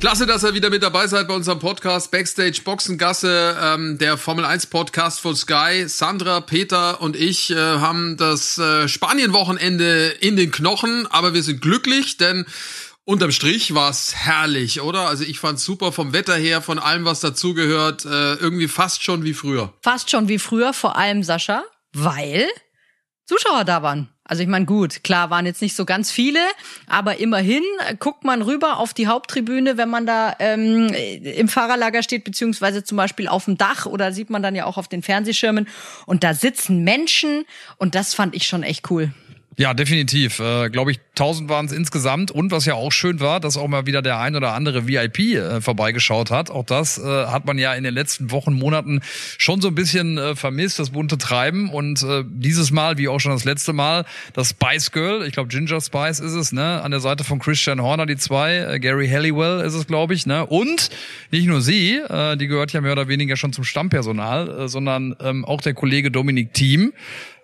Klasse, dass ihr wieder mit dabei seid bei unserem Podcast Backstage Boxengasse, ähm, der Formel 1 Podcast von Sky. Sandra, Peter und ich äh, haben das äh, Spanien-Wochenende in den Knochen, aber wir sind glücklich, denn unterm Strich war's herrlich, oder? Also ich fand's super vom Wetter her, von allem, was dazugehört, äh, irgendwie fast schon wie früher. Fast schon wie früher, vor allem Sascha, weil Zuschauer da waren. Also ich meine, gut, klar waren jetzt nicht so ganz viele, aber immerhin guckt man rüber auf die Haupttribüne, wenn man da ähm, im Fahrerlager steht, beziehungsweise zum Beispiel auf dem Dach oder sieht man dann ja auch auf den Fernsehschirmen. Und da sitzen Menschen und das fand ich schon echt cool. Ja, definitiv. Äh, Glaube ich, 1000 waren es insgesamt. Und was ja auch schön war, dass auch mal wieder der ein oder andere VIP äh, vorbeigeschaut hat. Auch das äh, hat man ja in den letzten Wochen, Monaten schon so ein bisschen äh, vermisst, das bunte Treiben. Und äh, dieses Mal, wie auch schon das letzte Mal, das Spice Girl, ich glaube Ginger Spice ist es, ne, an der Seite von Christian Horner, die zwei, äh, Gary Halliwell ist es, glaube ich, ne. Und nicht nur sie, äh, die gehört ja mehr oder weniger schon zum Stammpersonal, äh, sondern ähm, auch der Kollege Dominik Thiem,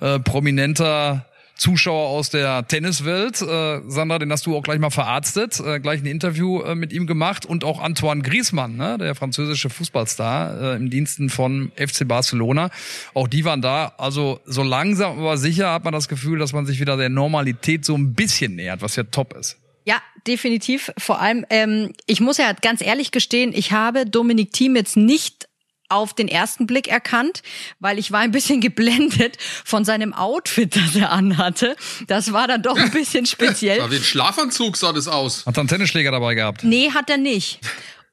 äh, prominenter Zuschauer aus der Tenniswelt. Äh, Sandra, den hast du auch gleich mal verarztet, äh, gleich ein Interview äh, mit ihm gemacht und auch Antoine Griezmann, ne, der französische Fußballstar äh, im Diensten von FC Barcelona. Auch die waren da. Also so langsam aber sicher hat man das Gefühl, dass man sich wieder der Normalität so ein bisschen nähert, was ja top ist. Ja, definitiv. Vor allem, ähm, ich muss ja ganz ehrlich gestehen, ich habe Dominik Thiem jetzt nicht auf den ersten Blick erkannt, weil ich war ein bisschen geblendet von seinem Outfit, das er anhatte. Das war dann doch ein bisschen speziell. Aber wie ein Schlafanzug sah das aus. Hat er einen Tennisschläger dabei gehabt? Nee, hat er nicht.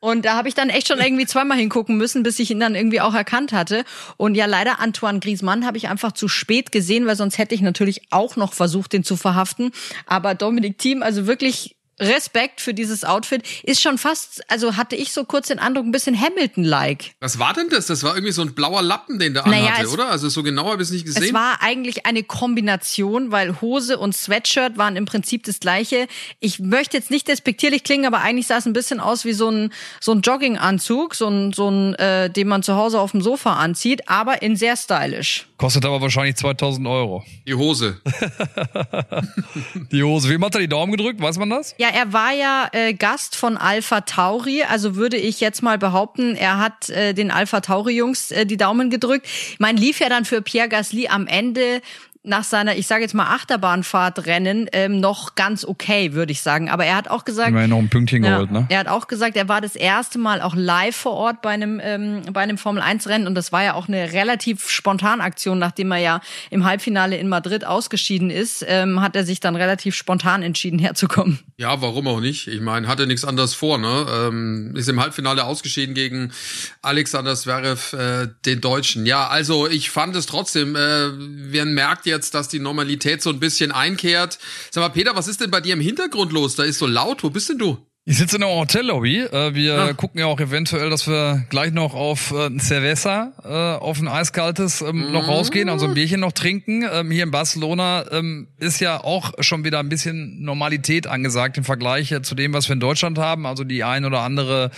Und da habe ich dann echt schon irgendwie zweimal hingucken müssen, bis ich ihn dann irgendwie auch erkannt hatte. Und ja, leider Antoine Griezmann habe ich einfach zu spät gesehen, weil sonst hätte ich natürlich auch noch versucht, den zu verhaften. Aber Dominik Thiem, also wirklich Respekt für dieses Outfit. Ist schon fast, also hatte ich so kurz den Eindruck, ein bisschen Hamilton-like. Was war denn das? Das war irgendwie so ein blauer Lappen, den der naja, anhatte, oder? Also so genau habe ich es nicht gesehen. Es war eigentlich eine Kombination, weil Hose und Sweatshirt waren im Prinzip das gleiche. Ich möchte jetzt nicht despektierlich klingen, aber eigentlich sah es ein bisschen aus wie so ein, so ein Jogginganzug, so ein, so ein äh, den man zu Hause auf dem Sofa anzieht, aber in sehr stylisch. Kostet aber wahrscheinlich 2000 Euro. Die Hose. die Hose. Wem hat er die Daumen gedrückt? Weiß man das? Ja, er war ja äh, Gast von Alpha Tauri, also würde ich jetzt mal behaupten, er hat äh, den Alpha Tauri Jungs äh, die Daumen gedrückt. Ich meine, lief ja dann für Pierre Gasly am Ende nach seiner, ich sage jetzt mal Achterbahnfahrtrennen ähm, noch ganz okay, würde ich sagen. Aber er hat auch gesagt, Immerhin noch ein Pünktchen ja, geholt, ne? Er hat auch gesagt, er war das erste Mal auch live vor Ort bei einem ähm, bei einem Formel 1 Rennen und das war ja auch eine relativ spontan Aktion, nachdem er ja im Halbfinale in Madrid ausgeschieden ist, ähm, hat er sich dann relativ spontan entschieden herzukommen. Ja, warum auch nicht? Ich meine, hatte nichts anderes vor, ne? Ähm, ist im Halbfinale ausgeschieden gegen Alexander Zverev, äh, den Deutschen. Ja, also ich fand es trotzdem, äh, wer merkt ja jetzt, dass die Normalität so ein bisschen einkehrt. Sag mal, Peter, was ist denn bei dir im Hintergrund los? Da ist so laut. Wo bist denn du? Ich sitze in der Hotellobby. Äh, wir ah. gucken ja auch eventuell, dass wir gleich noch auf äh, ein Cerveza, äh, auf ein eiskaltes ähm, noch rausgehen, also ein Bierchen noch trinken. Ähm, hier in Barcelona ähm, ist ja auch schon wieder ein bisschen Normalität angesagt im Vergleich zu dem, was wir in Deutschland haben. Also die ein oder andere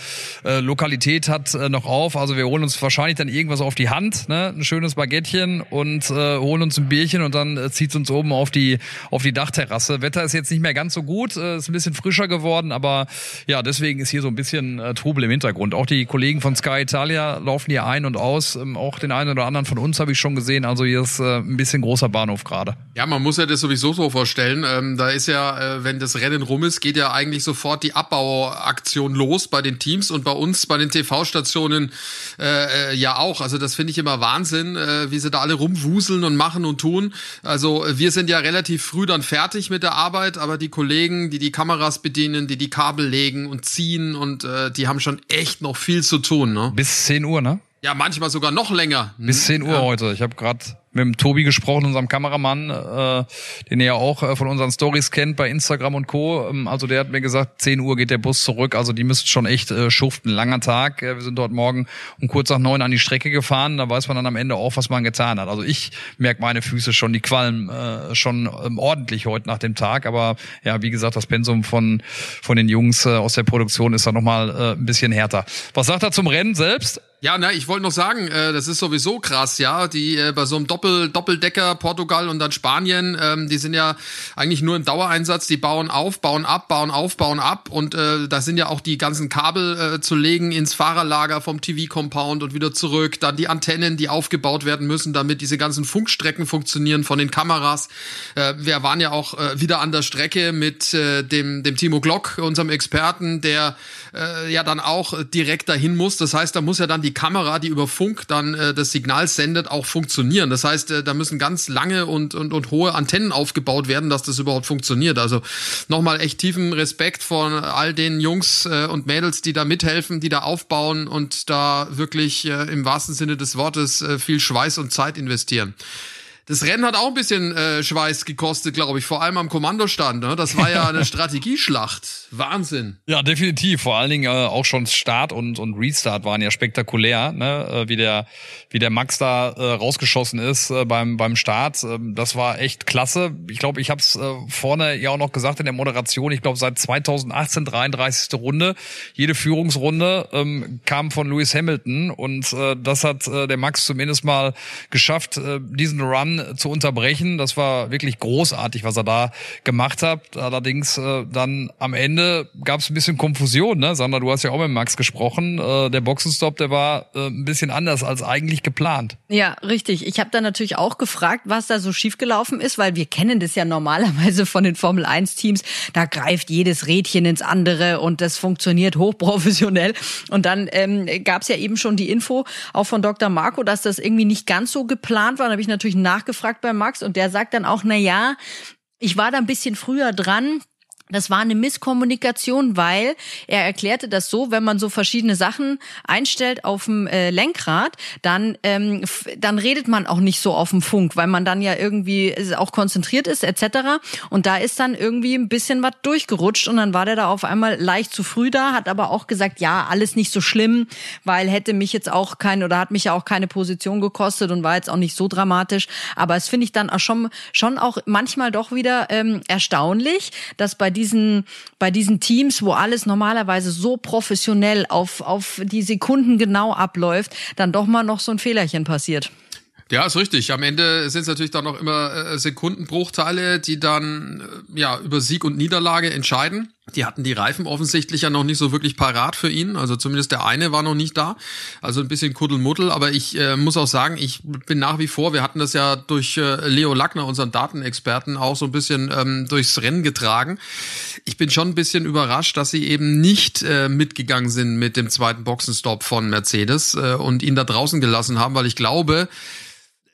Lokalität hat noch auf. Also wir holen uns wahrscheinlich dann irgendwas auf die Hand, ne? ein schönes Baguettchen und holen uns ein Bierchen und dann äh, zieht uns oben auf die auf die Dachterrasse. Wetter ist jetzt nicht mehr ganz so gut, ist ein bisschen frischer geworden, aber ja, deswegen ist hier so ein bisschen äh, Trubel im Hintergrund. Auch die Kollegen von Sky Italia laufen hier ein und aus. Ähm, auch den einen oder anderen von uns habe ich schon gesehen. Also hier ist äh, ein bisschen großer Bahnhof gerade. Ja, man muss ja das sowieso so vorstellen. Ähm, da ist ja, äh, wenn das Rennen rum ist, geht ja eigentlich sofort die Abbauaktion los bei den Teams und bei uns bei den TV-Stationen äh, äh, ja auch. Also das finde ich immer Wahnsinn, äh, wie sie da alle rumwuseln und machen und tun. Also wir sind ja relativ früh dann fertig mit der Arbeit, aber die Kollegen, die die Kameras bedienen, die die Kabel legen und ziehen und äh, die haben schon echt noch viel zu tun. Ne? Bis 10 Uhr, ne? Ja, manchmal sogar noch länger. Bis 10 Uhr ja. heute. Ich habe gerade mit dem Tobi gesprochen, unserem Kameramann, äh, den ihr ja auch äh, von unseren Stories kennt bei Instagram und Co. Ähm, also der hat mir gesagt, 10 Uhr geht der Bus zurück. Also die müssten schon echt äh, schuften. Langer Tag. Äh, wir sind dort morgen um kurz nach neun an die Strecke gefahren. Da weiß man dann am Ende auch, was man getan hat. Also ich merke meine Füße schon, die qualmen äh, schon ähm, ordentlich heute nach dem Tag. Aber ja, wie gesagt, das Pensum von, von den Jungs äh, aus der Produktion ist da nochmal äh, ein bisschen härter. Was sagt er zum Rennen selbst? Ja, na, ich wollte noch sagen, äh, das ist sowieso krass, ja. Die äh, bei so einem Doppel Doppeldecker Portugal und dann Spanien, ähm, die sind ja eigentlich nur im Dauereinsatz. Die bauen auf, bauen ab, bauen auf, bauen ab und äh, da sind ja auch die ganzen Kabel äh, zu legen ins Fahrerlager vom TV Compound und wieder zurück. Dann die Antennen, die aufgebaut werden müssen, damit diese ganzen Funkstrecken funktionieren von den Kameras. Äh, wir waren ja auch äh, wieder an der Strecke mit äh, dem dem Timo Glock, unserem Experten, der äh, ja dann auch direkt dahin muss. Das heißt, da muss ja dann die Kamera, die über Funk dann äh, das Signal sendet, auch funktionieren. Das heißt, äh, da müssen ganz lange und, und, und hohe Antennen aufgebaut werden, dass das überhaupt funktioniert. Also nochmal echt tiefen Respekt von all den Jungs äh, und Mädels, die da mithelfen, die da aufbauen und da wirklich äh, im wahrsten Sinne des Wortes äh, viel Schweiß und Zeit investieren. Das Rennen hat auch ein bisschen äh, Schweiß gekostet, glaube ich, vor allem am Kommandostand. Ne? Das war ja eine Strategieschlacht. Wahnsinn. Ja, definitiv. Vor allen Dingen äh, auch schon Start und, und Restart waren ja spektakulär, ne? äh, wie der wie der Max da äh, rausgeschossen ist äh, beim beim Start. Äh, das war echt klasse. Ich glaube, ich habe es äh, vorne ja auch noch gesagt in der Moderation. Ich glaube, seit 2018 33. Runde, jede Führungsrunde ähm, kam von Lewis Hamilton und äh, das hat äh, der Max zumindest mal geschafft, äh, diesen Run zu unterbrechen. Das war wirklich großartig, was er da gemacht hat. Allerdings äh, dann am Ende gab es ein bisschen Konfusion. Ne? Sandra, du hast ja auch mit Max gesprochen. Äh, der Boxenstopp, der war äh, ein bisschen anders als eigentlich geplant. Ja, richtig. Ich habe dann natürlich auch gefragt, was da so schiefgelaufen ist, weil wir kennen das ja normalerweise von den Formel 1 Teams. Da greift jedes Rädchen ins andere und das funktioniert hochprofessionell. Und dann ähm, gab es ja eben schon die Info auch von Dr. Marco, dass das irgendwie nicht ganz so geplant war. Da habe ich natürlich nach nachgefragt bei Max und der sagt dann auch, na ja, ich war da ein bisschen früher dran. Das war eine Misskommunikation, weil er erklärte das so, wenn man so verschiedene Sachen einstellt auf dem äh, Lenkrad, dann ähm, dann redet man auch nicht so auf dem Funk, weil man dann ja irgendwie auch konzentriert ist etc. Und da ist dann irgendwie ein bisschen was durchgerutscht und dann war der da auf einmal leicht zu früh da, hat aber auch gesagt, ja alles nicht so schlimm, weil hätte mich jetzt auch kein oder hat mich ja auch keine Position gekostet und war jetzt auch nicht so dramatisch. Aber es finde ich dann auch schon schon auch manchmal doch wieder ähm, erstaunlich, dass bei diesen, bei diesen Teams, wo alles normalerweise so professionell auf, auf die Sekunden genau abläuft, dann doch mal noch so ein Fehlerchen passiert. Ja, ist richtig. Am Ende sind es natürlich dann noch immer äh, Sekundenbruchteile, die dann äh, ja über Sieg und Niederlage entscheiden. Die hatten die Reifen offensichtlich ja noch nicht so wirklich parat für ihn. Also zumindest der eine war noch nicht da. Also ein bisschen Kuddelmuddel. Aber ich äh, muss auch sagen, ich bin nach wie vor, wir hatten das ja durch äh, Leo Lackner, unseren Datenexperten, auch so ein bisschen ähm, durchs Rennen getragen. Ich bin schon ein bisschen überrascht, dass sie eben nicht äh, mitgegangen sind mit dem zweiten Boxenstopp von Mercedes äh, und ihn da draußen gelassen haben, weil ich glaube,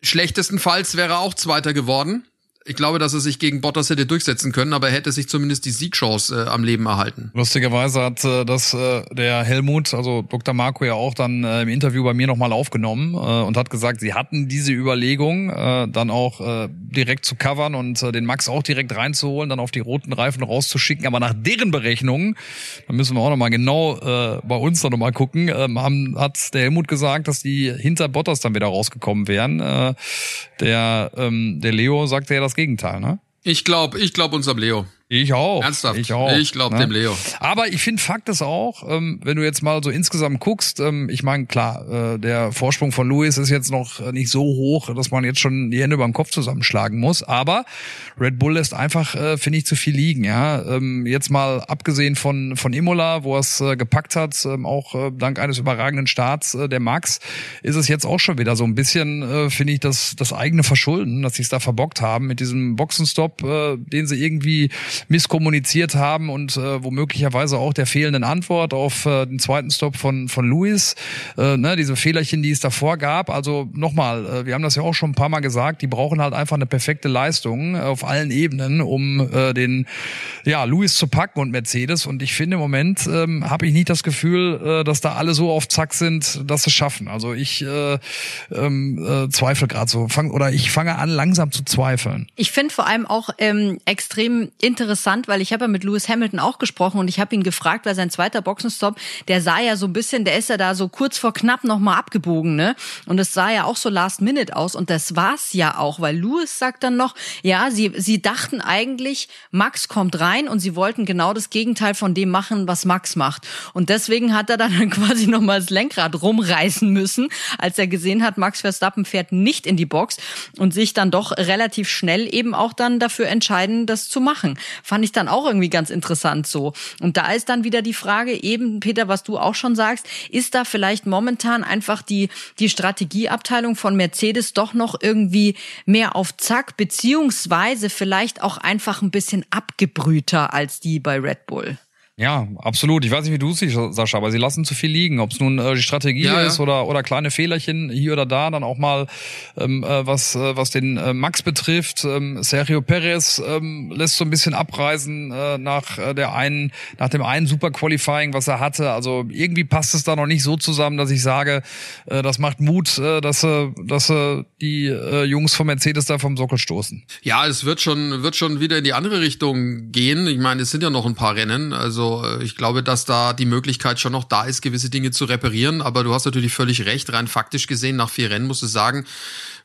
schlechtestenfalls wäre er auch Zweiter geworden ich glaube, dass er sich gegen Bottas hätte durchsetzen können, aber er hätte sich zumindest die Siegchance äh, am Leben erhalten. Lustigerweise hat äh, das äh, der Helmut, also Dr. Marco ja auch dann äh, im Interview bei mir nochmal aufgenommen äh, und hat gesagt, sie hatten diese Überlegung, äh, dann auch äh, direkt zu covern und äh, den Max auch direkt reinzuholen, dann auf die roten Reifen rauszuschicken. Aber nach deren Berechnungen, da müssen wir auch nochmal genau äh, bei uns dann nochmal gucken, äh, haben, hat der Helmut gesagt, dass die hinter Bottas dann wieder rausgekommen wären. Äh, der, ähm, der Leo sagte ja das Gegenteil, ne? Ich glaube, ich glaube unserem Leo. Ich auch. Ernsthaft? Ich auch. Ich glaube ne? dem Leo. Aber ich finde Fakt ist auch, ähm, wenn du jetzt mal so insgesamt guckst, ähm, ich meine, klar, äh, der Vorsprung von Lewis ist jetzt noch nicht so hoch, dass man jetzt schon die Hände beim Kopf zusammenschlagen muss. Aber Red Bull lässt einfach, äh, finde ich, zu viel liegen. Ja, ähm, Jetzt mal abgesehen von, von Imola, wo er es äh, gepackt hat, ähm, auch äh, dank eines überragenden Starts äh, der Max, ist es jetzt auch schon wieder so ein bisschen, äh, finde ich, das, das eigene Verschulden, dass sie es da verbockt haben mit diesem Boxenstopp, den sie irgendwie misskommuniziert haben und äh, womöglicherweise auch der fehlenden Antwort auf äh, den zweiten Stop von, von Lewis, äh, ne, diese Fehlerchen, die es davor gab. Also nochmal, äh, wir haben das ja auch schon ein paar Mal gesagt, die brauchen halt einfach eine perfekte Leistung auf allen Ebenen, um äh, den ja, Lewis zu packen und Mercedes. Und ich finde im Moment ähm, habe ich nicht das Gefühl, äh, dass da alle so auf Zack sind, dass sie es schaffen. Also ich äh, ähm, äh, zweifle gerade so, fang, oder ich fange an langsam zu zweifeln. Ich finde vor allem auch ähm, extrem interessant, weil ich habe ja mit Lewis Hamilton auch gesprochen und ich habe ihn gefragt, weil sein zweiter Boxenstopp, der sah ja so ein bisschen, der ist ja da so kurz vor knapp nochmal abgebogen, ne? Und es sah ja auch so Last Minute aus und das war's ja auch, weil Lewis sagt dann noch, ja, sie, sie dachten eigentlich, Max kommt rein und sie wollten genau das Gegenteil von dem machen, was Max macht. Und deswegen hat er dann quasi nochmal das Lenkrad rumreißen müssen, als er gesehen hat, Max Verstappen fährt nicht in die Box und sich dann doch relativ schnell eben auch dann dafür entscheiden, das zu machen. Fand ich dann auch irgendwie ganz interessant so. Und da ist dann wieder die Frage, eben, Peter, was du auch schon sagst, ist da vielleicht momentan einfach die, die Strategieabteilung von Mercedes doch noch irgendwie mehr auf Zack, beziehungsweise vielleicht auch einfach ein bisschen abgebrühter als die bei Red Bull? Ja, absolut. Ich weiß nicht, wie du es siehst, Sascha, aber sie lassen zu viel liegen. Ob es nun äh, die Strategie ja, ist ja. oder oder kleine Fehlerchen hier oder da, dann auch mal ähm, äh, was äh, was den äh, Max betrifft. Ähm, Sergio Perez ähm, lässt so ein bisschen abreisen äh, nach äh, der einen nach dem einen Super Qualifying, was er hatte. Also irgendwie passt es da noch nicht so zusammen, dass ich sage, äh, das macht Mut, äh, dass äh, dass äh, die äh, Jungs von Mercedes da vom Sockel stoßen. Ja, es wird schon wird schon wieder in die andere Richtung gehen. Ich meine, es sind ja noch ein paar Rennen, also also äh, ich glaube, dass da die Möglichkeit schon noch da ist, gewisse Dinge zu reparieren. Aber du hast natürlich völlig recht. Rein faktisch gesehen, nach vier Rennen musst du sagen,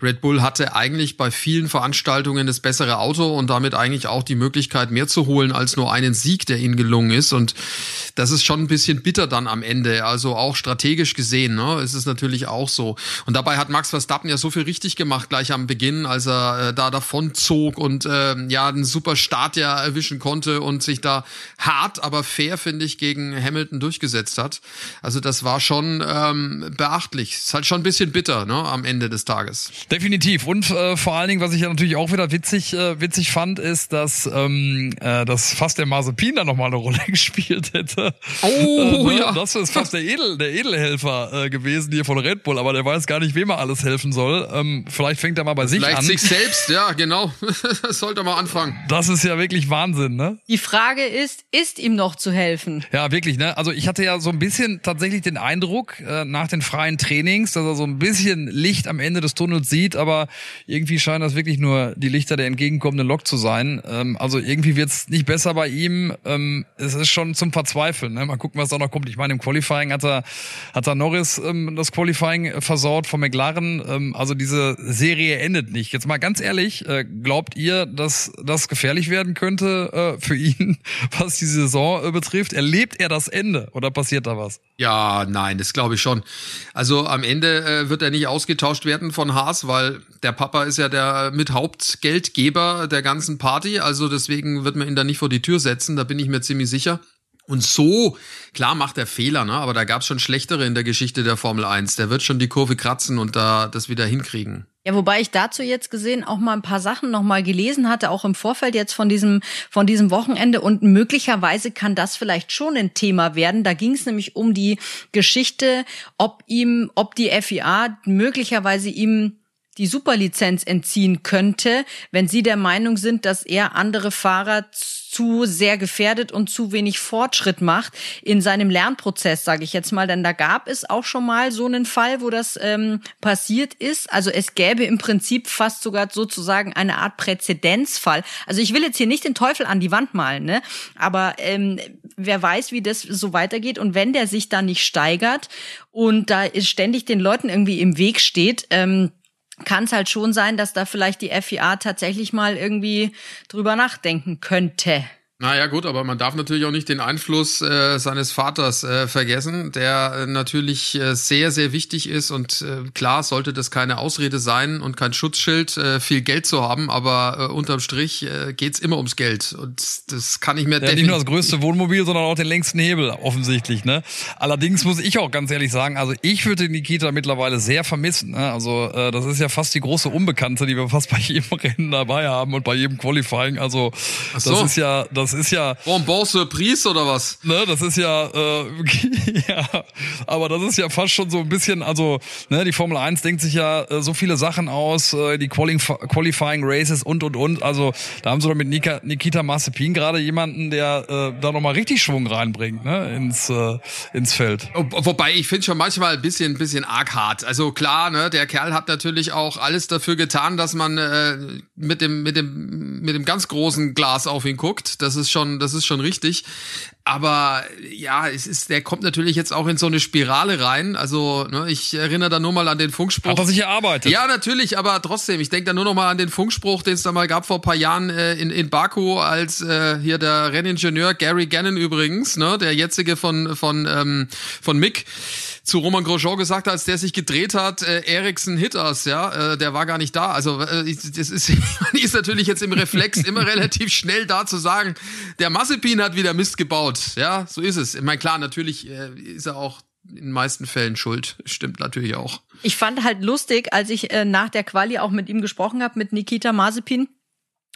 Red Bull hatte eigentlich bei vielen Veranstaltungen das bessere Auto und damit eigentlich auch die Möglichkeit, mehr zu holen als nur einen Sieg, der ihnen gelungen ist. Und das ist schon ein bisschen bitter dann am Ende. Also auch strategisch gesehen, ne, ist es natürlich auch so. Und dabei hat Max Verstappen ja so viel richtig gemacht gleich am Beginn, als er äh, da davon zog und äh, ja einen super Start ja erwischen konnte und sich da hart, aber fair, finde ich, gegen Hamilton durchgesetzt hat. Also das war schon ähm, beachtlich. Ist halt schon ein bisschen bitter, ne, am Ende des Tages. Definitiv. Und äh, vor allen Dingen, was ich ja natürlich auch wieder witzig, äh, witzig fand, ist, dass ähm, äh, das fast der Mazepin da nochmal eine Rolle gespielt hätte. Oh, äh, ne? ja. Das ist fast der, Edel, der Edelhelfer äh, gewesen hier von Red Bull, aber der weiß gar nicht, wem er alles helfen soll. Ähm, vielleicht fängt er mal bei sich vielleicht an. Vielleicht sich selbst, ja, genau. das sollte mal anfangen. Das ist ja wirklich Wahnsinn, ne? Die Frage ist, ist ihm noch zu helfen? Ja, wirklich, ne? Also ich hatte ja so ein bisschen tatsächlich den Eindruck, äh, nach den freien Trainings, dass er so ein bisschen Licht am Ende des Tunnels sieht, aber irgendwie scheinen das wirklich nur die Lichter der entgegenkommenden Lok zu sein. Ähm, also irgendwie wird's nicht besser bei ihm. Ähm, es ist schon zum Verzweifeln. Ne? Mal gucken, was da noch kommt. Ich meine, im Qualifying hat er, hat er Norris ähm, das Qualifying versaut von McLaren. Ähm, also diese Serie endet nicht. Jetzt mal ganz ehrlich, äh, glaubt ihr, dass das gefährlich werden könnte äh, für ihn, was die Saison äh, betrifft? Erlebt er das Ende oder passiert da was? Ja, nein, das glaube ich schon. Also am Ende äh, wird er nicht ausgetauscht werden von Haas, weil der Papa ist ja der mit Hauptgeldgeber der ganzen Party. Also deswegen wird man ihn da nicht vor die Tür setzen, da bin ich mir ziemlich sicher. Und so, klar macht er Fehler, ne? aber da gab es schon schlechtere in der Geschichte der Formel 1. Der wird schon die Kurve kratzen und da das wieder hinkriegen. Ja, wobei ich dazu jetzt gesehen auch mal ein paar Sachen noch mal gelesen hatte, auch im Vorfeld jetzt von diesem von diesem Wochenende und möglicherweise kann das vielleicht schon ein Thema werden. Da ging es nämlich um die Geschichte, ob ihm, ob die FIA möglicherweise ihm die Superlizenz entziehen könnte, wenn Sie der Meinung sind, dass er andere Fahrer zu sehr gefährdet und zu wenig Fortschritt macht in seinem Lernprozess, sage ich jetzt mal. Denn da gab es auch schon mal so einen Fall, wo das ähm, passiert ist. Also es gäbe im Prinzip fast sogar sozusagen eine Art Präzedenzfall. Also ich will jetzt hier nicht den Teufel an die Wand malen, ne? Aber ähm, wer weiß, wie das so weitergeht. Und wenn der sich da nicht steigert und da ständig den Leuten irgendwie im Weg steht, ähm, kann es halt schon sein, dass da vielleicht die FIA tatsächlich mal irgendwie drüber nachdenken könnte. Naja gut, aber man darf natürlich auch nicht den Einfluss äh, seines Vaters äh, vergessen, der äh, natürlich äh, sehr, sehr wichtig ist und äh, klar sollte das keine Ausrede sein und kein Schutzschild, äh, viel Geld zu haben, aber äh, unterm Strich äh, geht's immer ums Geld und das kann ich mir ja, Nicht nur das größte Wohnmobil, sondern auch den längsten Hebel offensichtlich. Ne? Allerdings muss ich auch ganz ehrlich sagen, also ich würde Nikita mittlerweile sehr vermissen. Ne? Also äh, das ist ja fast die große Unbekannte, die wir fast bei jedem Rennen dabei haben und bei jedem Qualifying. Also so. das ist ja das das ist ja. Bonbon Surprise oder was? Ne, das ist ja, äh, ja, aber das ist ja fast schon so ein bisschen, also, ne, die Formel 1 denkt sich ja äh, so viele Sachen aus, äh, die Qualif Qualifying Races und und und. Also da haben sie doch mit Nika, Nikita Mazepin gerade jemanden, der äh, da nochmal richtig Schwung reinbringt, ne, ins, äh, ins Feld. Wobei ich finde schon manchmal ein bisschen, ein bisschen arg hart. Also klar, ne, der Kerl hat natürlich auch alles dafür getan, dass man äh, mit dem, mit dem, mit dem ganz großen Glas auf ihn guckt. Das ist schon, das ist schon richtig. Aber ja, es ist, der kommt natürlich jetzt auch in so eine Spirale rein. Also, ne, ich erinnere da nur mal an den Funkspruch. Hat er sich erarbeitet? Ja, natürlich, aber trotzdem, ich denke da nur noch mal an den Funkspruch, den es da mal gab vor paar Jahren äh, in, in Baku, als äh, hier der Renningenieur Gary Gannon übrigens, ne, der jetzige von, von, ähm, von Mick, zu Roman Grosjean gesagt hat, als der sich gedreht hat, äh, Eriksen Hitters, ja, äh, der war gar nicht da. Also äh, das ist, ist natürlich jetzt im Reflex immer relativ schnell da zu sagen, der Massepin hat wieder Mist gebaut. Ja, so ist es. Ich meine, klar, natürlich äh, ist er auch in den meisten Fällen schuld. Stimmt natürlich auch. Ich fand halt lustig, als ich äh, nach der Quali auch mit ihm gesprochen habe, mit Nikita Mazepin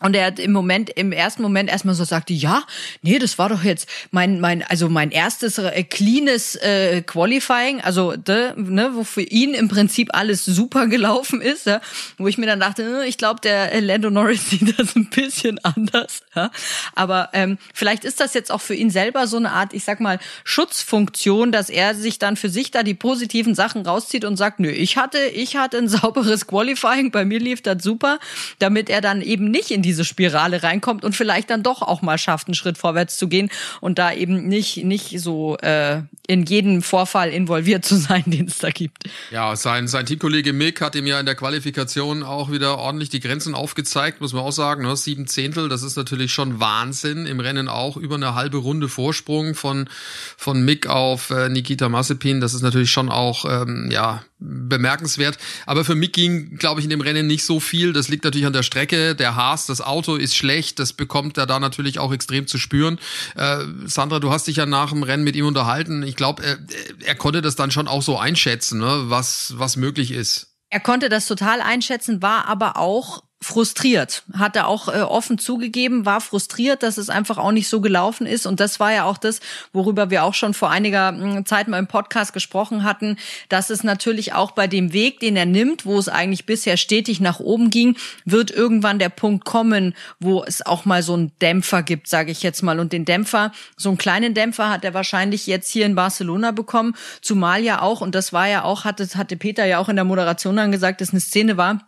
und er hat im Moment, im ersten Moment erstmal so sagte, ja, nee, das war doch jetzt mein, mein, also mein erstes äh, cleanes äh, Qualifying, also de, ne, wo für ihn im Prinzip alles super gelaufen ist, ja, wo ich mir dann dachte, äh, ich glaube, der Lando Norris sieht das ein bisschen anders, ja. Aber ähm, vielleicht ist das jetzt auch für ihn selber so eine Art, ich sag mal, Schutzfunktion, dass er sich dann für sich da die positiven Sachen rauszieht und sagt, nö, ich hatte, ich hatte ein sauberes Qualifying, bei mir lief das super, damit er dann eben nicht in die diese Spirale reinkommt und vielleicht dann doch auch mal schafft, einen Schritt vorwärts zu gehen und da eben nicht, nicht so äh, in jeden Vorfall involviert zu sein, den es da gibt. Ja, sein, sein Teamkollege Mick hat ihm ja in der Qualifikation auch wieder ordentlich die Grenzen aufgezeigt, muss man auch sagen. Ne? Sieben Zehntel, das ist natürlich schon Wahnsinn. Im Rennen auch über eine halbe Runde Vorsprung von, von Mick auf äh, Nikita Mazepin. Das ist natürlich schon auch, ähm, ja, bemerkenswert. Aber für Mick ging, glaube ich, in dem Rennen nicht so viel. Das liegt natürlich an der Strecke. Der Haas, das Auto ist schlecht. Das bekommt er da natürlich auch extrem zu spüren. Äh, Sandra, du hast dich ja nach dem Rennen mit ihm unterhalten. Ich glaube, er, er konnte das dann schon auch so einschätzen, ne? was, was möglich ist. Er konnte das total einschätzen, war aber auch frustriert, hat er auch äh, offen zugegeben, war frustriert, dass es einfach auch nicht so gelaufen ist. Und das war ja auch das, worüber wir auch schon vor einiger hm, Zeit mal im Podcast gesprochen hatten, dass es natürlich auch bei dem Weg, den er nimmt, wo es eigentlich bisher stetig nach oben ging, wird irgendwann der Punkt kommen, wo es auch mal so einen Dämpfer gibt, sage ich jetzt mal. Und den Dämpfer, so einen kleinen Dämpfer hat er wahrscheinlich jetzt hier in Barcelona bekommen, zumal ja auch, und das war ja auch, hatte, hatte Peter ja auch in der Moderation dann gesagt, dass eine Szene war,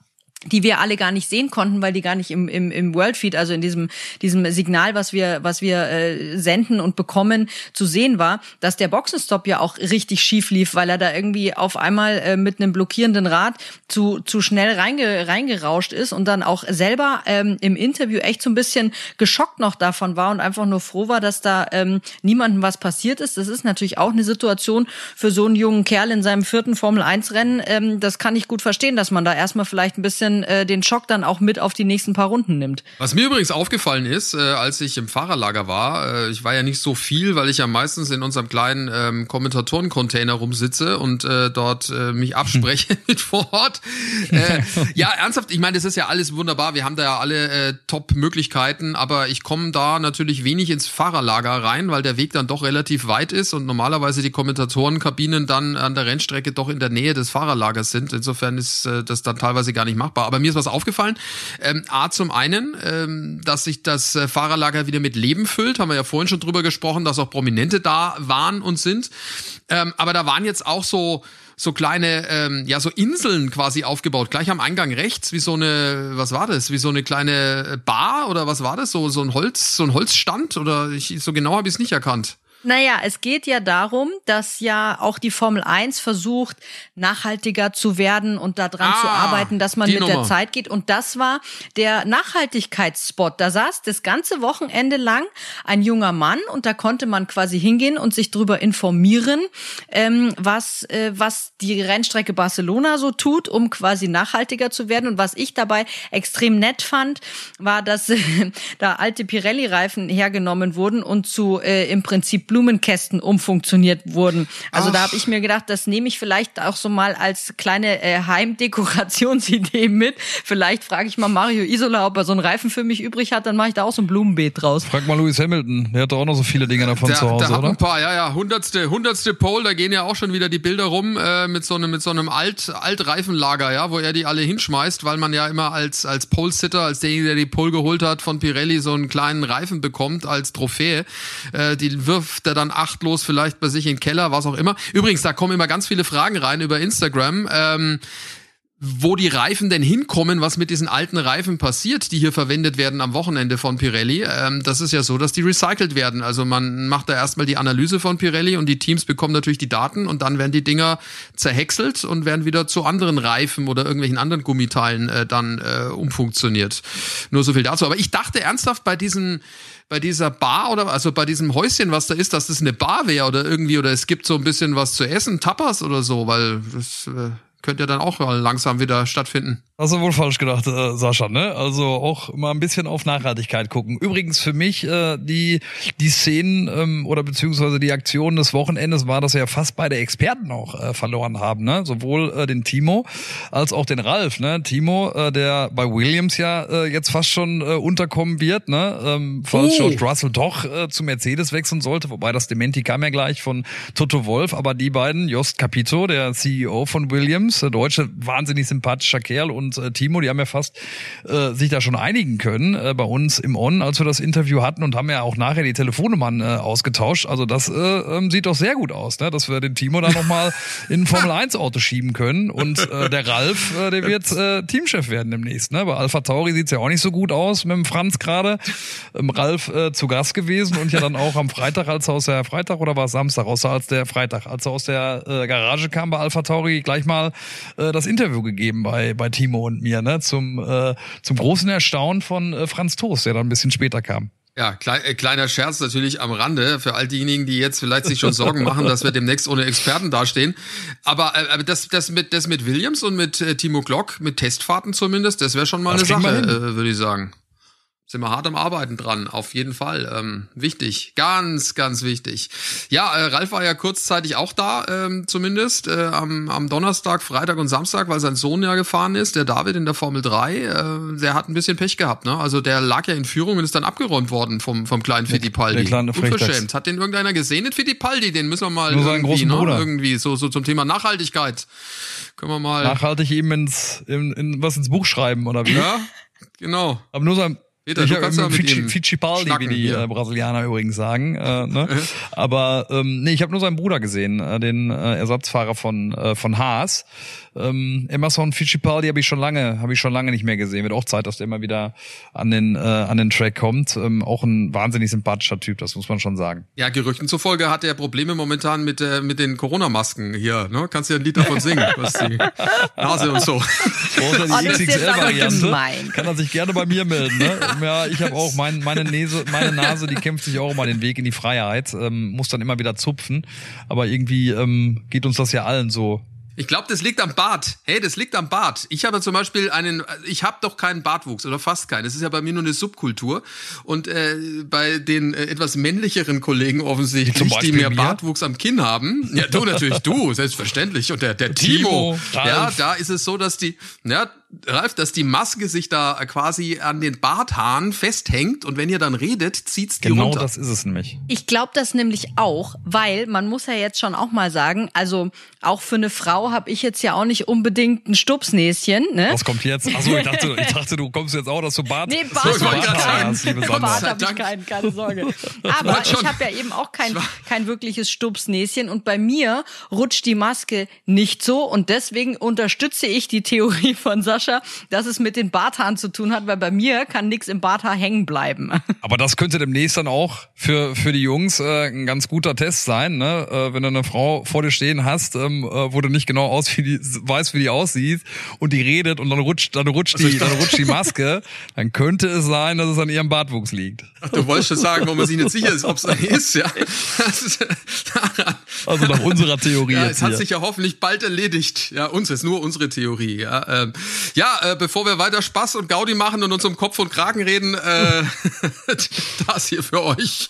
die wir alle gar nicht sehen konnten, weil die gar nicht im, im, im Worldfeed, also in diesem, diesem Signal, was wir, was wir äh, senden und bekommen, zu sehen war, dass der Boxenstopp ja auch richtig schief lief, weil er da irgendwie auf einmal äh, mit einem blockierenden Rad zu, zu schnell reinge, reingerauscht ist und dann auch selber ähm, im Interview echt so ein bisschen geschockt noch davon war und einfach nur froh war, dass da ähm, niemandem was passiert ist. Das ist natürlich auch eine Situation für so einen jungen Kerl in seinem vierten Formel-1-Rennen. Ähm, das kann ich gut verstehen, dass man da erstmal vielleicht ein bisschen bisschen äh, den Schock dann auch mit auf die nächsten paar Runden nimmt. Was mir übrigens aufgefallen ist, äh, als ich im Fahrerlager war, äh, ich war ja nicht so viel, weil ich ja meistens in unserem kleinen ähm, Kommentatoren-Container rumsitze und äh, dort äh, mich abspreche mit vor Ort. Äh, ja, ernsthaft, ich meine, das ist ja alles wunderbar. Wir haben da ja alle äh, Top-Möglichkeiten, aber ich komme da natürlich wenig ins Fahrerlager rein, weil der Weg dann doch relativ weit ist und normalerweise die Kommentatorenkabinen dann an der Rennstrecke doch in der Nähe des Fahrerlagers sind. Insofern ist äh, das dann teilweise gar nicht machbar machbar. Aber mir ist was aufgefallen. Ähm, A, zum einen, ähm, dass sich das äh, Fahrerlager wieder mit Leben füllt. Haben wir ja vorhin schon drüber gesprochen, dass auch Prominente da waren und sind. Ähm, aber da waren jetzt auch so so kleine, ähm, ja, so Inseln quasi aufgebaut. Gleich am Eingang rechts, wie so eine, was war das? Wie so eine kleine Bar oder was war das? So, so ein Holz, so ein Holzstand oder ich, so genau habe ich es nicht erkannt. Naja, es geht ja darum, dass ja auch die Formel 1 versucht, nachhaltiger zu werden und daran ah, zu arbeiten, dass man mit Nummer. der Zeit geht. Und das war der Nachhaltigkeitsspot. Da saß das ganze Wochenende lang ein junger Mann und da konnte man quasi hingehen und sich darüber informieren, ähm, was, äh, was die Rennstrecke Barcelona so tut, um quasi nachhaltiger zu werden. Und was ich dabei extrem nett fand, war, dass äh, da alte Pirelli-Reifen hergenommen wurden und zu äh, im Prinzip Blumenkästen umfunktioniert wurden. Also Ach. da habe ich mir gedacht, das nehme ich vielleicht auch so mal als kleine äh, Heimdekorationsidee mit. Vielleicht frage ich mal Mario Isola, ob er so einen Reifen für mich übrig hat, dann mache ich da auch so ein Blumenbeet draus. Frag mal Lewis Hamilton, der hat doch auch noch so viele Dinge davon der, zu Hause, der hat oder? Ein paar, ja, ja, hundertste, hundertste Pole, da gehen ja auch schon wieder die Bilder rum äh, mit so einem mit so einem Alt Altreifenlager, ja, wo er die alle hinschmeißt, weil man ja immer als als Pole-Sitter, als derjenige, der die Pole geholt hat von Pirelli, so einen kleinen Reifen bekommt als Trophäe. Äh, die wirft er dann achtlos vielleicht bei sich in den Keller, was auch immer. Übrigens, da kommen immer ganz viele Fragen rein über Instagram. Ähm, wo die Reifen denn hinkommen, was mit diesen alten Reifen passiert, die hier verwendet werden am Wochenende von Pirelli. Ähm, das ist ja so, dass die recycelt werden. Also man macht da erstmal die Analyse von Pirelli und die Teams bekommen natürlich die Daten und dann werden die Dinger zerhäckselt und werden wieder zu anderen Reifen oder irgendwelchen anderen Gummiteilen äh, dann äh, umfunktioniert. Nur so viel dazu. Aber ich dachte ernsthaft bei diesen bei dieser Bar oder also bei diesem Häuschen, was da ist, dass das eine Bar wäre oder irgendwie oder es gibt so ein bisschen was zu essen, Tapas oder so, weil das äh, könnte ja dann auch langsam wieder stattfinden. Hast du wohl falsch gedacht, äh, Sascha, ne? Also auch mal ein bisschen auf Nachhaltigkeit gucken. Übrigens für mich äh, die die Szenen ähm, oder beziehungsweise die Aktionen des Wochenendes war, dass wir ja fast beide Experten auch äh, verloren haben, ne? Sowohl äh, den Timo als auch den Ralf, ne? Timo, äh, der bei Williams ja äh, jetzt fast schon äh, unterkommen wird, ne? Ähm, falls oh. George Russell doch äh, zu Mercedes wechseln sollte, wobei das Dementi kam ja gleich von Toto Wolf, aber die beiden, Jost Capito, der CEO von Williams, der Deutsche, wahnsinnig sympathischer Kerl und äh, Timo, die haben ja fast äh, sich da schon einigen können äh, bei uns im On, als wir das Interview hatten und haben ja auch nachher die Telefonnummern äh, ausgetauscht. Also das äh, ähm, sieht doch sehr gut aus, ne? dass wir den Timo da nochmal in ein Formel 1 Auto schieben können und äh, der Ralf, äh, der wird äh, Teamchef werden demnächst. Ne? Bei Alpha Tauri sieht's ja auch nicht so gut aus mit dem Franz gerade. Ähm, Ralf äh, zu Gast gewesen und ja dann auch am Freitag, als er aus der Freitag oder war es Samstag, außer als der Freitag, als er aus der äh, Garage kam bei Alpha Tauri, gleich mal äh, das Interview gegeben bei, bei Timo und mir, ne? Zum, äh, zum großen Erstaunen von äh, Franz Toast, der dann ein bisschen später kam. Ja, klein, äh, kleiner Scherz natürlich am Rande für all diejenigen, die jetzt vielleicht sich schon Sorgen machen, dass wir demnächst ohne Experten dastehen. Aber, äh, das, das, mit, das mit Williams und mit äh, Timo Glock, mit Testfahrten zumindest, das wäre schon mal das eine Sache, äh, würde ich sagen sind wir hart am Arbeiten dran, auf jeden Fall. Ähm, wichtig, ganz, ganz wichtig. Ja, äh, Ralf war ja kurzzeitig auch da, ähm, zumindest äh, am, am Donnerstag, Freitag und Samstag, weil sein Sohn ja gefahren ist, der David in der Formel 3. Äh, der hat ein bisschen Pech gehabt, ne? Also der lag ja in Führung und ist dann abgeräumt worden vom, vom kleinen Fittipaldi. Der kleine Unverschämt. Hat den irgendeiner gesehen, den Fittipaldi? Den müssen wir mal Nur irgendwie, ne? irgendwie so, so zum Thema Nachhaltigkeit. Können wir mal. Nachhaltig eben ins, in, in, was ins Buch schreiben, oder wie? Ja, genau. Aber nur sein, Peter, ich du kannst ja mit Fici, Fittipaldi, wie die äh, Brasilianer übrigens sagen. Äh, ne? Aber ähm, nee, ich habe nur seinen Bruder gesehen, äh, den äh, Ersatzfahrer von äh, von Haas. Ähm, Emerson Fittipaldi habe ich schon lange, habe ich schon lange nicht mehr gesehen. Wird auch Zeit, dass der immer wieder an den äh, an den Track kommt. Ähm, auch ein wahnsinnig sympathischer Typ, das muss man schon sagen. Ja, Gerüchten zufolge hat er Probleme momentan mit äh, mit den Corona-Masken hier. Ne? Kannst du ja ein Lied davon singen, was die Nase und so. Braucht er die oh, XXL-Variante? Kann er sich gerne bei mir melden. Ne? Ja, ich habe auch mein, meine Nase, meine Nase, die kämpft sich auch immer den Weg in die Freiheit, ähm, muss dann immer wieder zupfen. Aber irgendwie ähm, geht uns das ja allen so ich glaube, das liegt am Bart. Hey, das liegt am Bart. Ich habe zum Beispiel einen, ich habe doch keinen Bartwuchs oder fast keinen. Das ist ja bei mir nur eine Subkultur. Und äh, bei den äh, etwas männlicheren Kollegen offensichtlich, die mehr mir? Bartwuchs am Kinn haben, ja du natürlich, du, selbstverständlich. Und der, der Timo, Timo ja, da ist es so, dass die, ja, Ralf, dass die Maske sich da quasi an den Barthaaren festhängt und wenn ihr dann redet, zieht's die genau runter. Genau das ist es nämlich. Ich glaube das nämlich auch, weil man muss ja jetzt schon auch mal sagen, also auch für eine Frau habe ich jetzt ja auch nicht unbedingt ein Stupsnäschen. Ne? Was kommt jetzt? Achso, ich dachte, ich dachte, du kommst jetzt auch, dass du Bart, nee, Bart, du Bart hast, liebe Bart habe ich keinen, keine Sorge. Aber ich habe ja eben auch kein, kein wirkliches Stupsnäschen und bei mir rutscht die Maske nicht so und deswegen unterstütze ich die Theorie von Sascha Sascha, dass es mit den Barthaaren zu tun hat, weil bei mir kann nichts im Barthaar hängen bleiben. Aber das könnte demnächst dann auch für, für die Jungs äh, ein ganz guter Test sein, ne? Äh, wenn du eine Frau vor dir stehen hast, ähm, äh, wo du nicht genau aus, wie die, weißt, wie die aussieht und die redet und dann rutscht, dann rutscht die, dann rutscht die Maske, dann könnte es sein, dass es an ihrem Bartwuchs liegt. Ach, du wolltest schon sagen, wo man sich nicht sicher ist, ob es da ist, ja. also nach unserer Theorie. Ja, es hat hier. sich ja hoffentlich bald erledigt. Ja, uns ist nur unsere Theorie. Ja, ähm, ja, äh, bevor wir weiter Spaß und Gaudi machen und uns um Kopf und Kragen reden, äh, das hier für euch.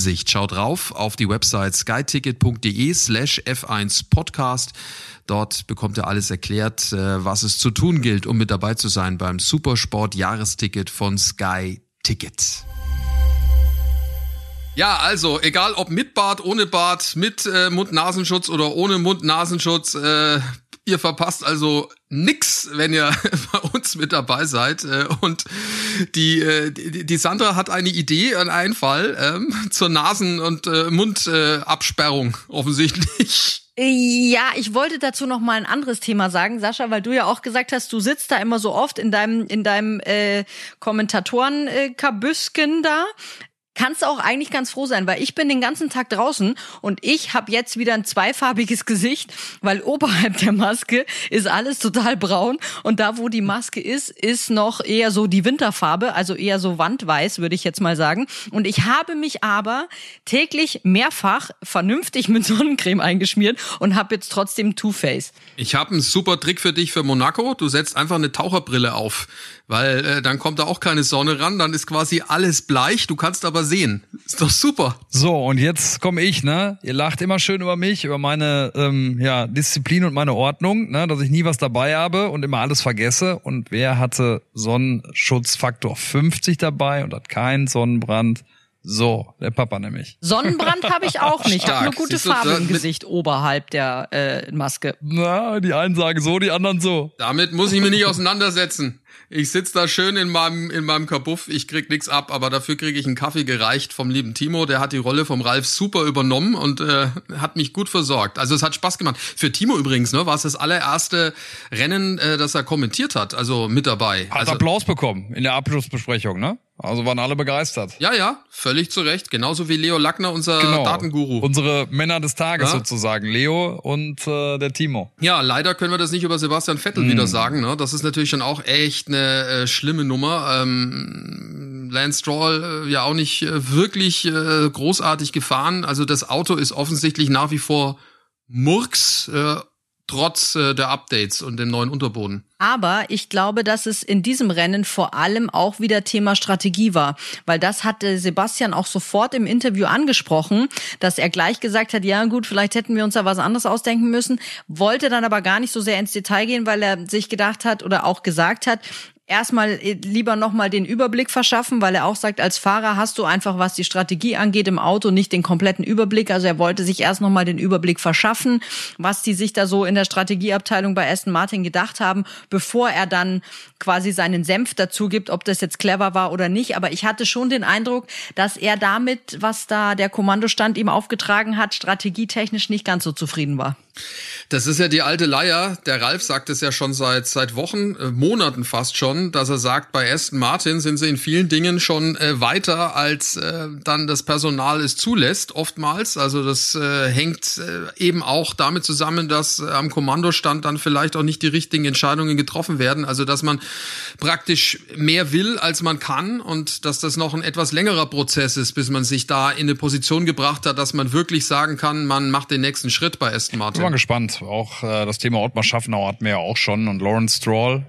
Hinsicht. Schaut drauf auf die Website skyticket.de slash F1 Podcast. Dort bekommt ihr alles erklärt, äh, was es zu tun gilt, um mit dabei zu sein beim Supersport Jahresticket von Sky Ticket. Ja, also egal ob mit Bart, ohne Bart, mit äh, Mund-Nasenschutz oder ohne Mund-Nasenschutz, äh, Ihr verpasst also nix, wenn ihr bei uns mit dabei seid. Äh, und die, äh, die, Sandra hat eine Idee, einen Einfall ähm, zur Nasen- und äh, Mundabsperrung offensichtlich. Ja, ich wollte dazu noch mal ein anderes Thema sagen, Sascha, weil du ja auch gesagt hast, du sitzt da immer so oft in deinem in deinem äh, Kommentatorenkabüsken da kannst du auch eigentlich ganz froh sein, weil ich bin den ganzen Tag draußen und ich habe jetzt wieder ein zweifarbiges Gesicht, weil oberhalb der Maske ist alles total braun und da, wo die Maske ist, ist noch eher so die Winterfarbe, also eher so wandweiß, würde ich jetzt mal sagen. Und ich habe mich aber täglich mehrfach vernünftig mit Sonnencreme eingeschmiert und habe jetzt trotzdem Two-Face. Ich habe einen super Trick für dich für Monaco. Du setzt einfach eine Taucherbrille auf weil äh, dann kommt da auch keine Sonne ran, dann ist quasi alles bleich, du kannst aber sehen. Ist doch super. So, und jetzt komme ich, ne? Ihr lacht immer schön über mich, über meine ähm, ja, Disziplin und meine Ordnung, ne? dass ich nie was dabei habe und immer alles vergesse. Und wer hatte Sonnenschutzfaktor 50 dabei und hat keinen Sonnenbrand? So, der Papa nämlich. Sonnenbrand habe ich auch nicht. Ich habe nur gute Farbe im Gesicht oberhalb der äh, Maske. Na, die einen sagen so, die anderen so. Damit muss ich mich nicht auseinandersetzen. Ich sitz da schön in meinem, in meinem Kabuff, ich krieg nix ab, aber dafür kriege ich einen Kaffee gereicht vom lieben Timo. Der hat die Rolle vom Ralf super übernommen und äh, hat mich gut versorgt. Also es hat Spaß gemacht. Für Timo übrigens, ne, war es das allererste Rennen, äh, das er kommentiert hat, also mit dabei. Hat also, Applaus bekommen in der Abschlussbesprechung, ne? Also waren alle begeistert. Ja, ja, völlig zu Recht. Genauso wie Leo Lackner, unser genau. Datenguru. Unsere Männer des Tages ja? sozusagen. Leo und äh, der Timo. Ja, leider können wir das nicht über Sebastian Vettel mm. wieder sagen. Ne? Das ist natürlich schon auch echt eine äh, schlimme Nummer. Ähm, Lance Stroll äh, ja auch nicht äh, wirklich äh, großartig gefahren. Also das Auto ist offensichtlich nach wie vor Murks. Trotz äh, der Updates und dem neuen Unterboden. Aber ich glaube, dass es in diesem Rennen vor allem auch wieder Thema Strategie war, weil das hatte Sebastian auch sofort im Interview angesprochen, dass er gleich gesagt hat, ja gut, vielleicht hätten wir uns da was anderes ausdenken müssen, wollte dann aber gar nicht so sehr ins Detail gehen, weil er sich gedacht hat oder auch gesagt hat, erstmal äh, lieber nochmal den Überblick verschaffen, weil er auch sagt, als Fahrer hast du einfach, was die Strategie angeht, im Auto nicht den kompletten Überblick. Also er wollte sich erst nochmal den Überblick verschaffen, was die sich da so in der Strategieabteilung bei Aston Martin gedacht haben, bevor er dann quasi seinen Senf dazu gibt, ob das jetzt clever war oder nicht. Aber ich hatte schon den Eindruck, dass er damit, was da der Kommandostand ihm aufgetragen hat, strategietechnisch nicht ganz so zufrieden war. Das ist ja die alte Leier. Der Ralf sagt es ja schon seit seit Wochen, äh, Monaten fast schon, dass er sagt, bei Aston Martin sind sie in vielen Dingen schon äh, weiter, als äh, dann das Personal es zulässt, oftmals. Also das äh, hängt äh, eben auch damit zusammen, dass äh, am Kommandostand dann vielleicht auch nicht die richtigen Entscheidungen getroffen werden. Also dass man praktisch mehr will, als man kann und dass das noch ein etwas längerer Prozess ist, bis man sich da in eine Position gebracht hat, dass man wirklich sagen kann, man macht den nächsten Schritt bei Aston Martin. Bin mal gespannt. Auch äh, das Thema Ottmar Schaffenau hatten wir ja auch schon und Lawrence Stroll.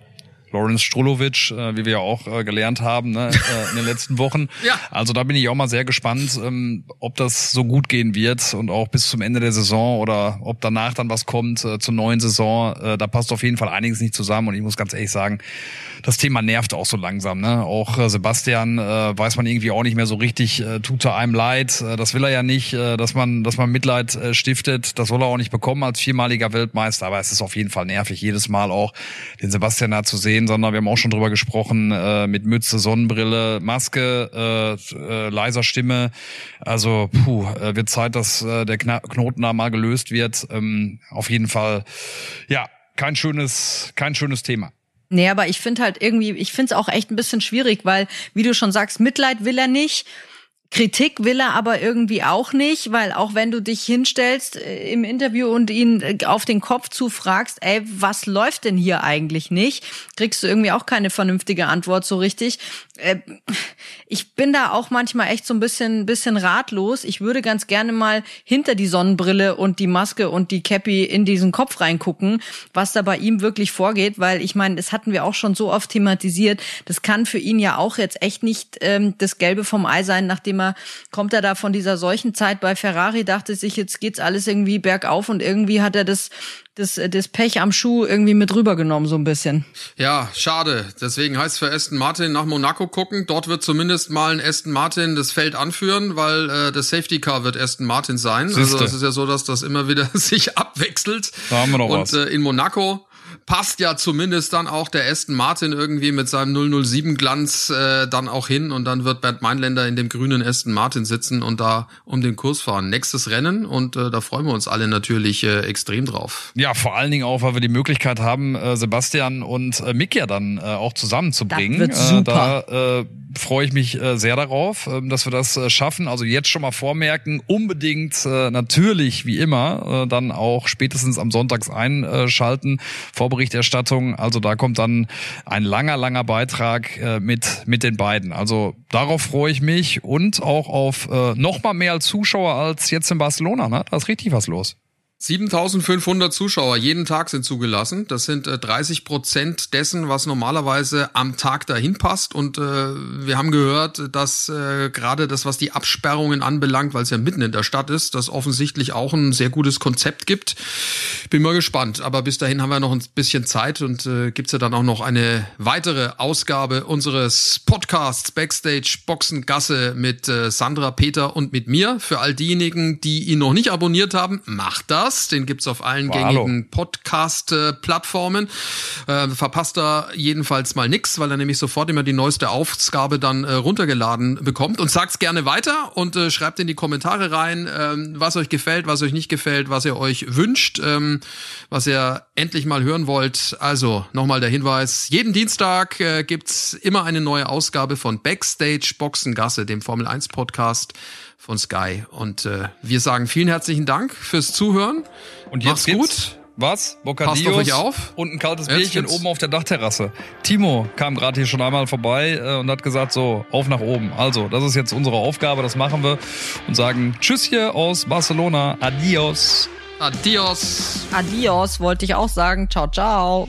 Lawrence Strulovic, äh, wie wir ja auch äh, gelernt haben ne, äh, in den letzten Wochen. ja. Also da bin ich auch mal sehr gespannt, ähm, ob das so gut gehen wird und auch bis zum Ende der Saison oder ob danach dann was kommt äh, zur neuen Saison. Äh, da passt auf jeden Fall einiges nicht zusammen und ich muss ganz ehrlich sagen, das Thema nervt auch so langsam. Ne? Auch äh, Sebastian äh, weiß man irgendwie auch nicht mehr so richtig, äh, tut er einem leid. Äh, das will er ja nicht, äh, dass man, dass man Mitleid äh, stiftet. Das soll er auch nicht bekommen als viermaliger Weltmeister. Aber es ist auf jeden Fall nervig, jedes Mal auch den Sebastian da zu sehen, sondern wir haben auch schon drüber gesprochen, äh, mit Mütze, Sonnenbrille, Maske, äh, äh, leiser Stimme. Also puh, äh, wird Zeit, dass äh, der Knoten da mal gelöst wird. Ähm, auf jeden Fall, ja, kein schönes, kein schönes Thema. Nee, aber ich finde halt irgendwie, ich finde es auch echt ein bisschen schwierig, weil, wie du schon sagst, Mitleid will er nicht. Kritik will er aber irgendwie auch nicht, weil auch wenn du dich hinstellst äh, im Interview und ihn äh, auf den Kopf zufragst, ey, was läuft denn hier eigentlich nicht, kriegst du irgendwie auch keine vernünftige Antwort so richtig. Äh, ich bin da auch manchmal echt so ein bisschen, bisschen ratlos. Ich würde ganz gerne mal hinter die Sonnenbrille und die Maske und die Cappy in diesen Kopf reingucken, was da bei ihm wirklich vorgeht, weil ich meine, das hatten wir auch schon so oft thematisiert. Das kann für ihn ja auch jetzt echt nicht ähm, das Gelbe vom Ei sein, nachdem er kommt er da von dieser solchen Zeit bei Ferrari, dachte sich, jetzt geht's alles irgendwie bergauf und irgendwie hat er das das, das Pech am Schuh irgendwie mit rübergenommen, so ein bisschen. Ja, schade. Deswegen heißt für Aston Martin nach Monaco gucken. Dort wird zumindest mal ein Aston Martin das Feld anführen, weil äh, das Safety Car wird Aston Martin sein. Siehste. Also es ist ja so, dass das immer wieder sich abwechselt. Da haben wir noch Und was. Äh, in Monaco passt ja zumindest dann auch der Aston Martin irgendwie mit seinem 007 Glanz äh, dann auch hin und dann wird Bernd Meinländer in dem grünen Aston Martin sitzen und da um den Kurs fahren. Nächstes Rennen und äh, da freuen wir uns alle natürlich äh, extrem drauf. Ja, vor allen Dingen auch, weil wir die Möglichkeit haben, äh, Sebastian und äh, Mick ja dann äh, auch zusammenzubringen. Das wird super. Äh, da äh, freue ich mich äh, sehr darauf, äh, dass wir das äh, schaffen. Also jetzt schon mal vormerken, unbedingt äh, natürlich wie immer äh, dann auch spätestens am Sonntags einschalten. Vorberichterstattung. Also da kommt dann ein langer, langer Beitrag äh, mit mit den beiden. Also darauf freue ich mich und auch auf äh, noch mal mehr Zuschauer als jetzt in Barcelona. Ne? Da ist richtig was los. 7500 Zuschauer jeden Tag sind zugelassen. Das sind äh, 30 Prozent dessen, was normalerweise am Tag dahin passt. Und äh, wir haben gehört, dass äh, gerade das, was die Absperrungen anbelangt, weil es ja mitten in der Stadt ist, das offensichtlich auch ein sehr gutes Konzept gibt. Bin mal gespannt. Aber bis dahin haben wir noch ein bisschen Zeit und äh, gibt's ja dann auch noch eine weitere Ausgabe unseres Podcasts Backstage Boxengasse mit äh, Sandra, Peter und mit mir. Für all diejenigen, die ihn noch nicht abonniert haben, macht das. Den gibt's auf allen hallo. gängigen Podcast-Plattformen. Äh, verpasst da jedenfalls mal nix, weil er nämlich sofort immer die neueste Ausgabe dann äh, runtergeladen bekommt. Und sagt's gerne weiter und äh, schreibt in die Kommentare rein, ähm, was euch gefällt, was euch nicht gefällt, was ihr euch wünscht, ähm, was ihr endlich mal hören wollt. Also nochmal der Hinweis, jeden Dienstag äh, gibt's immer eine neue Ausgabe von Backstage Boxengasse, dem Formel 1 Podcast von Sky. Und äh, wir sagen vielen herzlichen Dank fürs Zuhören. Und jetzt gibt's gut. was? Passt Bocadillos auf euch auf. und ein kaltes Jetzt Bierchen gibt's- oben auf der Dachterrasse. Timo kam gerade hier schon einmal vorbei äh, und hat gesagt, so, auf nach oben. Also, das ist jetzt unsere Aufgabe, das machen wir und sagen Tschüss hier aus Barcelona. Adios. Adios. Adios, wollte ich auch sagen. Ciao, ciao.